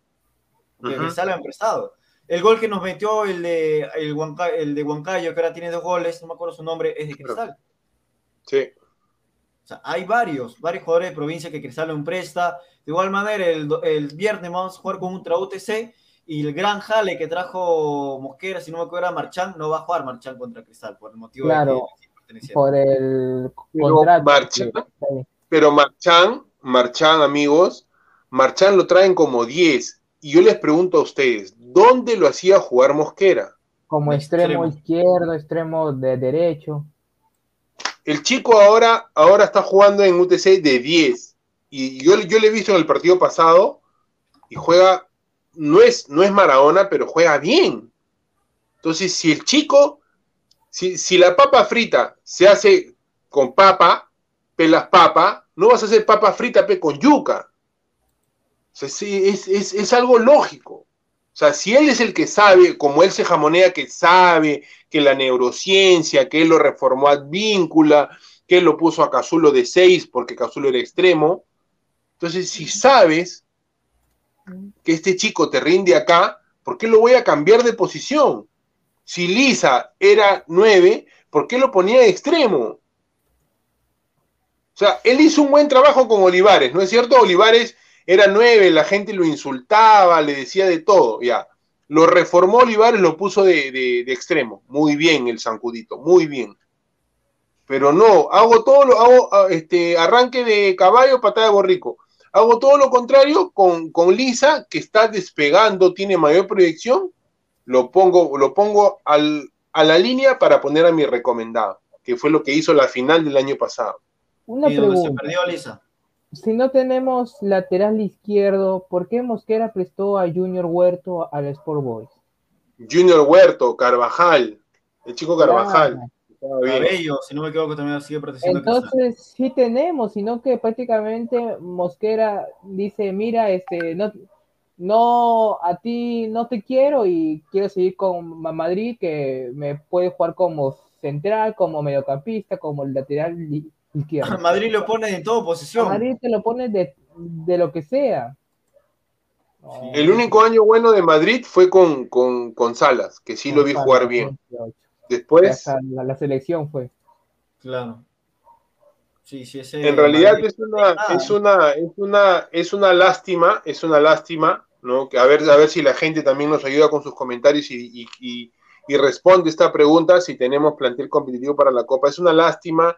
Que Cristal han prestado. El gol que nos metió el de, el, el de Huancayo, que ahora tiene dos goles, no me acuerdo su nombre, es de Cristal. Sí. O sea, hay varios, varios jugadores de provincia que Cristal lo presta. De igual manera, el, el viernes vamos a jugar con un UTC y el gran jale que trajo Mosquera, si no me acuerdo, era Marchán, no va a jugar Marchán contra Cristal por el motivo claro, de que por el pero Marchán, Marchán, amigos, Marchán lo traen como 10. Y yo les pregunto a ustedes, ¿dónde lo hacía jugar Mosquera? Como extremo, izquierdo, extremo de derecho. El chico ahora, ahora está jugando en UTC de 10. Y yo, yo le he visto en el partido pasado y juega no es, no es Maradona, pero juega bien. Entonces, si el chico, si, la papa frita se hace con papa, pelas papa, no vas a hacer papa frita pe, con yuca. O sea, es, es, algo lógico. O sea, si él es el que sabe, como él se jamonea que sabe que la neurociencia, que él lo reformó ad víncula, que él lo puso a Cazulo de 6 porque Cazulo era extremo. Entonces, si sabes que este chico te rinde acá, ¿por qué lo voy a cambiar de posición? Si Lisa era 9, ¿por qué lo ponía de extremo? O sea, él hizo un buen trabajo con Olivares, ¿no es cierto? Olivares era nueve, la gente lo insultaba, le decía de todo, ya. Lo reformó Olivares, lo puso de, extremo. Muy bien el Zancudito, muy bien. Pero no, hago todo lo, hago ah, este, arranque de caballo, patada de borrico. Hago todo lo contrario con, con Lisa, que está despegando, tiene mayor proyección. Lo pongo, lo pongo al, a la línea para poner a mi recomendado, que fue lo que hizo la final del año pasado. Una pregunta. se perdió Lisa? si no tenemos lateral izquierdo, ¿por qué Mosquera prestó a Junior Huerto al Sport Boys? Junior Huerto, Carvajal, el chico Carvajal. Cabello, si no me equivoco, también sigue protegiendo. Entonces, sí tenemos, sino que prácticamente Mosquera dice, mira, este, no, no, a ti no te quiero y quiero seguir con Madrid, que me puede jugar como central, como mediocampista, como lateral Madrid lo pone en toda posición. Madrid te lo pone de, lo que sea. El único año bueno de Madrid fue con, con, Salas, que sí lo vi jugar bien. Después. La, selección fue. Claro. Sí, sí, en realidad es una, es una, es una, es una lástima, es una lástima, ¿no? Que a ver, a ver si la gente también nos ayuda con sus comentarios y, y, y responde esta pregunta si tenemos plantel competitivo para la Copa. Es una lástima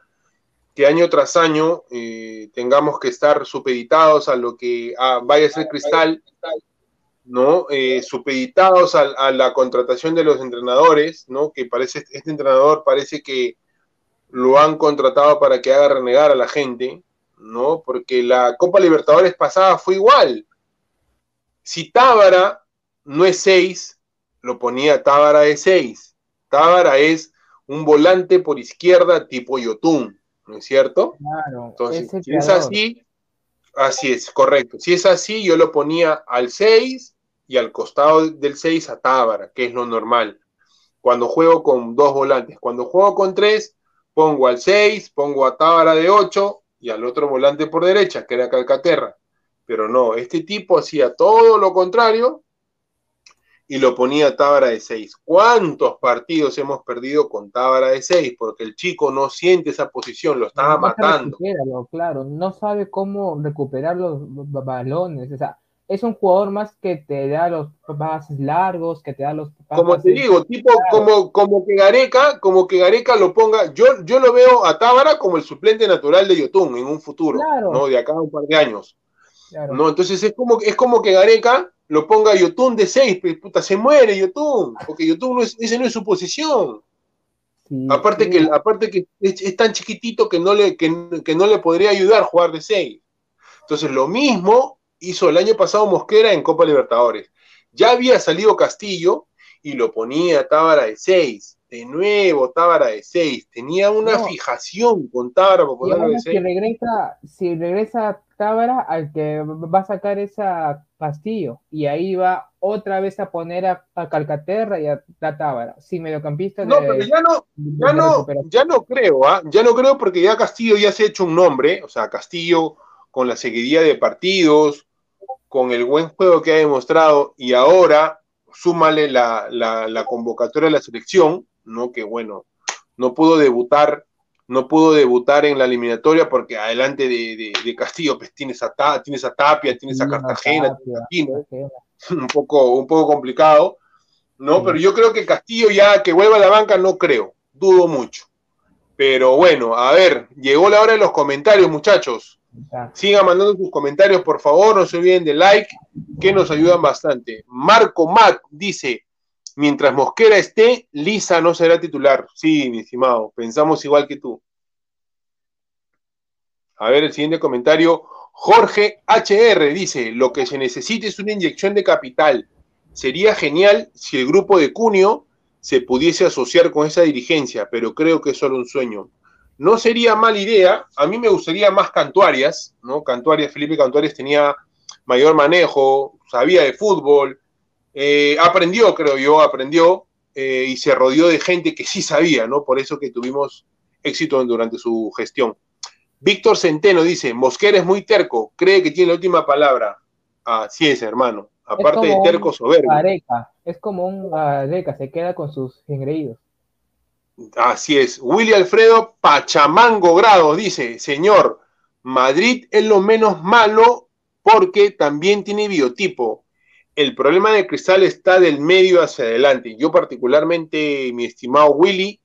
que año tras año eh, tengamos que estar supeditados a lo que vaya a ser Cristal, ¿no? Eh, supeditados a, la contratación de los entrenadores, ¿no? Que parece, este entrenador parece que lo han contratado para que haga renegar a la gente, ¿no? Porque la Copa Libertadores pasada fue igual. Si Tábara no es 6, lo ponía Tábara de 6. Tábara es un volante por izquierda tipo Yotun ¿no es cierto? Claro. Entonces, si es así, así es, correcto. Si es así, yo lo ponía al 6 y al costado del 6 a Tábara, que es lo normal. Cuando juego con dos volantes, cuando juego con tres, pongo al 6, pongo a Tábara de 8 y al otro volante por derecha, que era Calcaterra. Pero no, este tipo hacía todo lo contrario y lo ponía Tábara de 6. ¿Cuántos partidos hemos perdido con Tábara de 6? Porque el chico no siente esa posición, lo estaba matando. Claro, no sabe cómo recuperar los balones. O sea, es un jugador más que te da los pases largos, que te da los Como te digo, tipo como, como que Gareca, como que Gareca lo ponga, yo, yo lo veo a Tábara como el suplente natural de Yotun en un futuro, ¿no? De acá a un par de años. ¿no? Entonces es como, es como que Gareca lo ponga Yotun de 6, puta, se muere Yotun, porque Yotun no es, ese no es su posición. aparte, Que, aparte que es, tan chiquitito que no, le, que, no le podría ayudar a jugar de 6. Entonces lo mismo hizo el año pasado Mosquera en Copa Libertadores. Ya había salido Castillo y lo ponía Tábara de 6 de nuevo Tábara de 6, tenía una fijación con Tábara para ponerlo de 6. Si regresa, si regresa Tábara, al que va a sacar esa Castillo, y ahí va otra vez a poner a, Calcaterra y a, Tábara, sin mediocampista. No, pero ya no, ya no, ya no creo, ¿ah? ya no creo porque ya Castillo ya se ha hecho un nombre, o sea, Castillo con la seguidilla de partidos, con el buen juego que ha demostrado, y ahora súmale la, la convocatoria de la selección, ¿no? Que bueno, no pudo debutar, no pudo debutar en la eliminatoria porque adelante de, Castillo pues tienes a, tienes a Tapia, tienes a Cartagena, *laughs* un poco, un poco complicado, ¿no? Pero yo creo que Castillo ya que vuelva a la banca no creo, dudo mucho. Pero bueno, a ver, llegó la hora de los comentarios, muchachos. Sigan mandando sus comentarios, por favor, no se olviden de like, que nos ayudan bastante. Marco Mac dice, mientras Mosquera esté, Lisa no será titular. Sí, mi estimado, pensamos igual que tú. A ver el siguiente comentario. Jorge HR dice, lo que se necesita es una inyección de capital. Sería genial si el grupo de Cunio se pudiese asociar con esa dirigencia, pero creo que es solo un sueño. No sería mala idea, a mí me gustaría más Cantuarias, ¿no? Cantuarias, Felipe Cantuarias tenía mayor manejo, sabía de fútbol, eh, aprendió, creo yo, aprendió eh, y se rodeó de gente que sí sabía, ¿no? Por eso que tuvimos éxito durante su gestión. Víctor Centeno dice, Mosquera es muy terco, cree que tiene la última palabra. Así es, hermano. Aparte de terco soberbio. Areca. Es como un areca, se queda con sus engreídos. Así es. Willy Alfredo Pachamango Grado dice, señor, Madrid es lo menos malo porque también tiene biotipo. El problema de Cristal está del medio hacia adelante. Yo particularmente, mi estimado Willy,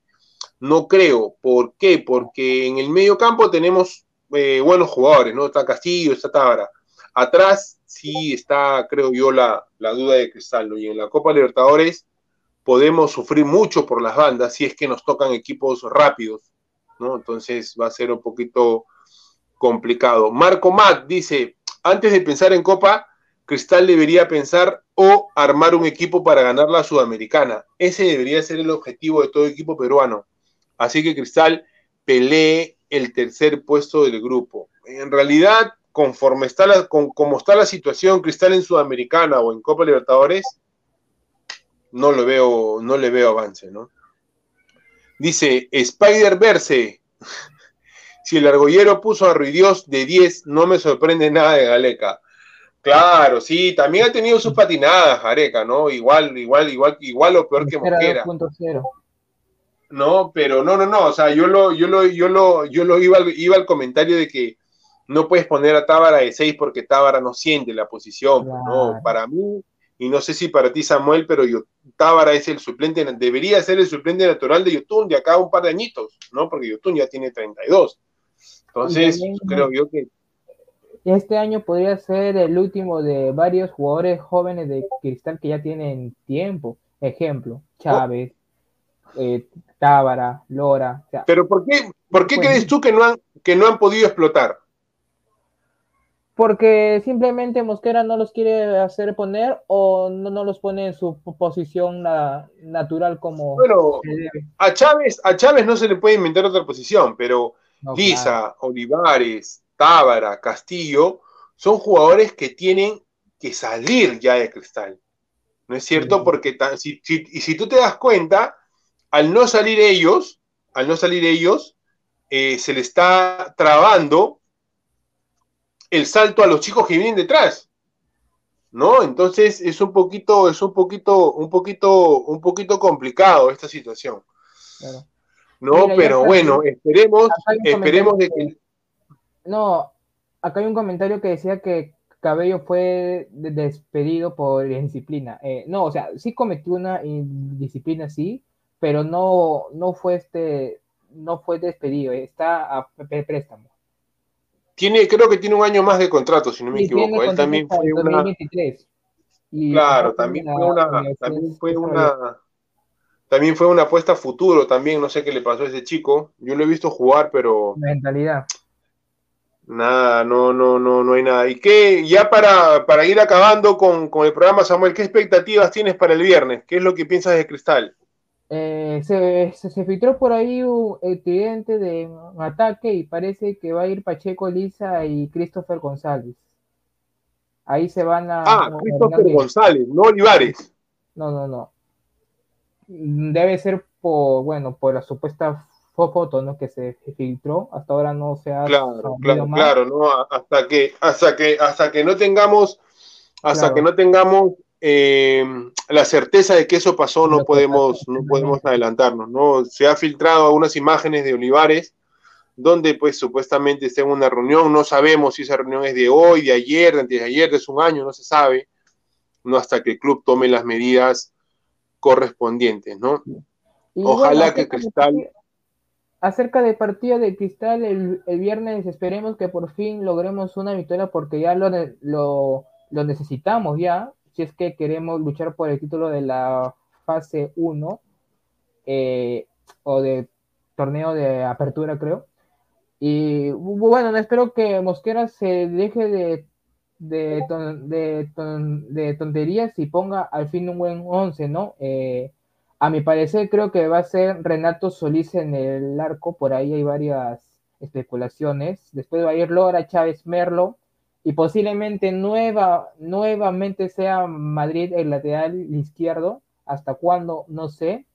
no creo. ¿Por qué? Porque en el medio campo tenemos eh, buenos jugadores, ¿no? Está Castillo, está Tábara. Atrás sí está, creo yo, la, duda de Cristal. Y en la Copa Libertadores podemos sufrir mucho por las bandas si es que nos tocan equipos rápidos, ¿no? Entonces va a ser un poquito complicado. Marco Matt dice, antes de pensar en Copa, Cristal debería pensar o armar un equipo para ganar la Sudamericana. Ese debería ser el objetivo de todo equipo peruano. Así que Cristal pelee el tercer puesto del grupo. En realidad, conforme está la, como está la situación Cristal en Sudamericana o en Copa Libertadores, no lo veo, no le veo avance, ¿no? Dice Spider Verse. *laughs* si el argollero puso a Ruidios de 10, no me sorprende nada de Galeca. Claro, sí, también ha tenido sus patinadas, Gareca, ¿no? Igual, igual, igual, igual o peor que Mosquera. No, pero no, no, no, o sea, yo lo, yo lo, yo lo, yo lo iba, iba al comentario de que no puedes poner a Tábara de 6 porque Tábara no siente la posición, pues, ¿no? Para mí, y no sé si para ti Samuel, pero yo, Tábara es el suplente, debería ser el suplente natural de Yotun de acá un par de añitos, ¿no? Porque Yotun ya tiene 32. Entonces, creo yo que... Este año podría ser el último de varios jugadores jóvenes de Cristal que ya tienen tiempo. Ejemplo, Chávez, eh, Tábara, Lora. pero ¿por qué, por qué crees tú que no, han, que no han podido explotar? Porque simplemente Mosquera no los quiere hacer poner o no, los pone en su posición natural como bueno a Chávez a Chávez no se le puede inventar otra posición pero Lisa Olivares Tábara Castillo son jugadores que tienen que salir ya de cristal. No es cierto porque si, y si tú te das cuenta al no salir ellos al no salir ellos eh, se le está trabando el salto a los chicos que vienen detrás. ¿No? Entonces es un poquito, es un poquito, un poquito, un poquito complicado esta situación. No, pero bueno, esperemos, esperemos de que. No, acá hay un comentario que decía que Cabello fue despedido por indisciplina. Eh, no, o sea, sí cometió una indisciplina, sí, pero no, no fue este, no fue despedido, está a préstamo tiene, creo que tiene un año más de contrato, si no me equivoco. Él también fue una. claro, también fue una, también fue una, también fue una apuesta a futuro, también, no sé qué le pasó a ese chico. Yo lo he visto jugar, pero. Mentalidad. Nada, no, no, no, no hay nada. ¿Y qué, ya para, para ir acabando con, con el programa, Samuel, qué expectativas tienes para el viernes? ¿Qué es lo que piensas de Cristal? Eh, se, se, filtró por ahí un accidente de un ataque y parece que va a ir Pacheco Lisa y Christopher González. Ahí se van a. Ah, Christopher González, no Olivares. No, no, no. Debe ser por, bueno, por la supuesta foto ¿no? que se filtró. Hasta ahora no se ha. Claro, claro, claro, ¿no? Hasta que, hasta que, hasta que no tengamos, hasta que no tengamos eh, la certeza de que eso pasó no podemos, no podemos adelantarnos, ¿no? Se ha filtrado algunas imágenes de Olivares donde pues supuestamente está en una reunión, no sabemos si esa reunión es de hoy, de ayer, de antes de ayer, de hace un año, no se sabe, no hasta que el club tome las medidas correspondientes, ¿no? Ojalá que Cristal... Acerca del partido de Cristal el, viernes, esperemos que por fin logremos una victoria porque ya lo, lo, lo necesitamos ya, si es que queremos luchar por el título de la fase 1 eh, o de torneo de apertura, creo. Y bueno, espero que Mosquera se deje de, de, tonterías y ponga al fin un buen 11, ¿no? Eh, a mi parecer creo que va a ser Renato Solís en el arco, por ahí hay varias especulaciones. Después va a ir Lora, Chávez, Merlo, y posiblemente nueva, nuevamente sea Madrid el lateral izquierdo, hasta cuándo, no sé.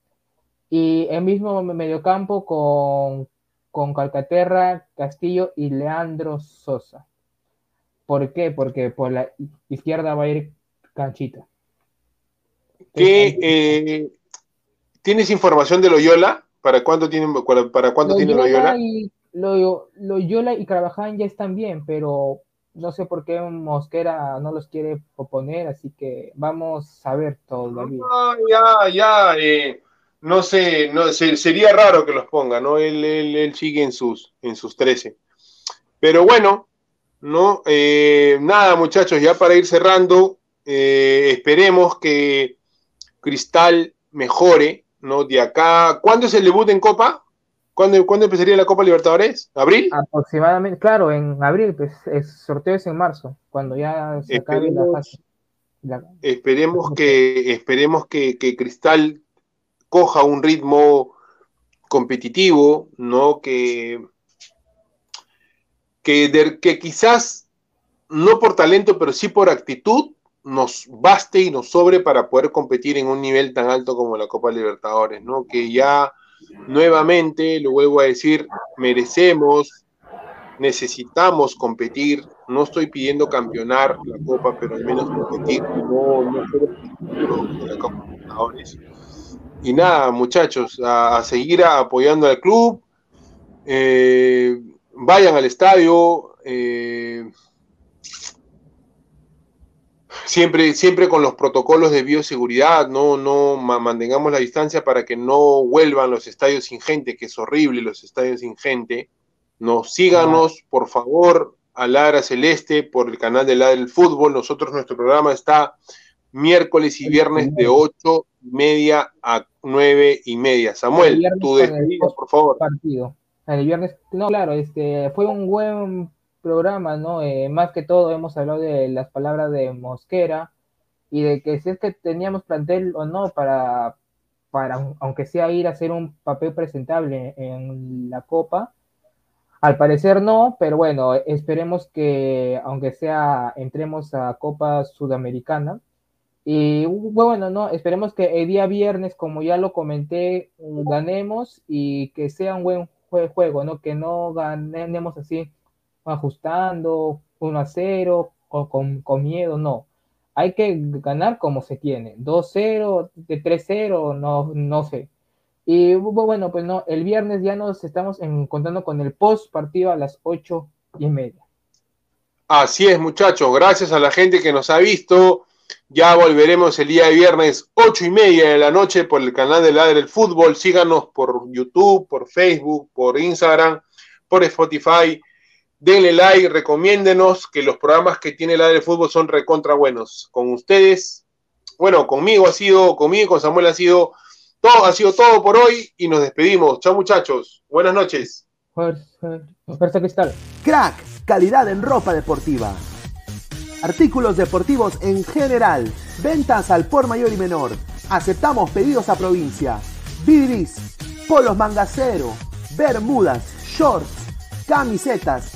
Y el mismo mediocampo con, con Calcaterra, Castillo y Leandro Sosa. ¿Por qué? Porque por la izquierda va a ir Canchita. ¿Qué, eh, ¿Tienes información de Loyola? ¿Para cuándo tiene, para cuándo tiene Loyola? Y, Loyola y Carvajal ya están bien, pero no sé por qué Mosquera no los quiere proponer, así que vamos a ver todavía. Ah, ya, ya, eh, no sé, no, sería raro que los ponga, ¿no? Él, él, sigue en sus, en sus 13. Pero bueno, ¿no? Eh, nada, muchachos, ya para ir cerrando, eh, esperemos que Cristal mejore, ¿no? De acá, ¿cuándo es el debut en Copa? ¿Cuándo, empezaría la Copa Libertadores? ¿Abril? Aproximadamente, claro, en abril, pues el sorteo es en marzo, cuando ya se acabe la fase. esperemos que, esperemos que, Cristal coja un ritmo competitivo, ¿no? Que, que, que quizás no por talento, pero sí por actitud, nos baste y nos sobre para poder competir en un nivel tan alto como la Copa Libertadores, ¿no? Que ya nuevamente, lo vuelvo a decir, merecemos, necesitamos competir. No estoy pidiendo campeonar la Copa, pero al menos competir. No, Y nada, muchachos, a, seguir apoyando al club. Eh, vayan al estadio. Eh, siempre, siempre con los protocolos de bioseguridad, no, no mantengamos la distancia para que no vuelvan los estadios sin gente, que es horrible los estadios sin gente. No, síganos, por favor, a Ladra Celeste por el canal de Ladra del Fútbol. Nosotros, nuestro programa está miércoles y viernes de ocho y media a nueve y media. Samuel, tu despedida, por favor. Partido. El viernes, no, claro, este fue un buen programa, ¿no? Eh, más que todo hemos hablado de las palabras de Mosquera y de que si es que teníamos plantel o no para, para aunque sea ir a hacer un papel presentable en la Copa. Al parecer no, pero bueno, esperemos que aunque sea entremos a Copa Sudamericana. Y bueno, no, esperemos que el día viernes, como ya lo comenté, ganemos y que sea un buen juego, ¿no? Que no ganemos así ajustando, 1 a 0, o con, con, miedo, no. Hay que ganar como se tiene, 2-0, 3-0, no, no sé. Y bueno, pues no, el viernes ya nos estamos encontrando con el post partido a las 8 y media. Así es, muchachos, gracias a la gente que nos ha visto. Ya volveremos el día de viernes, 8 y media de la noche, por el canal de Ladre del Fútbol. Síganos por YouTube, por Facebook, por Instagram, por Spotify denle like, recomiéndenos que los programas que tiene la de fútbol son recontra buenos. Con ustedes, bueno, conmigo ha sido, conmigo y con Samuel ha sido todo, ha sido todo por hoy y nos despedimos. Chao muchachos, buenas noches. Fuerza Cristal. Crack, calidad en ropa deportiva. Artículos deportivos en general. Ventas al por mayor y menor. Aceptamos pedidos a provincia. Bidris, polos mangacero, bermudas, shorts, camisetas,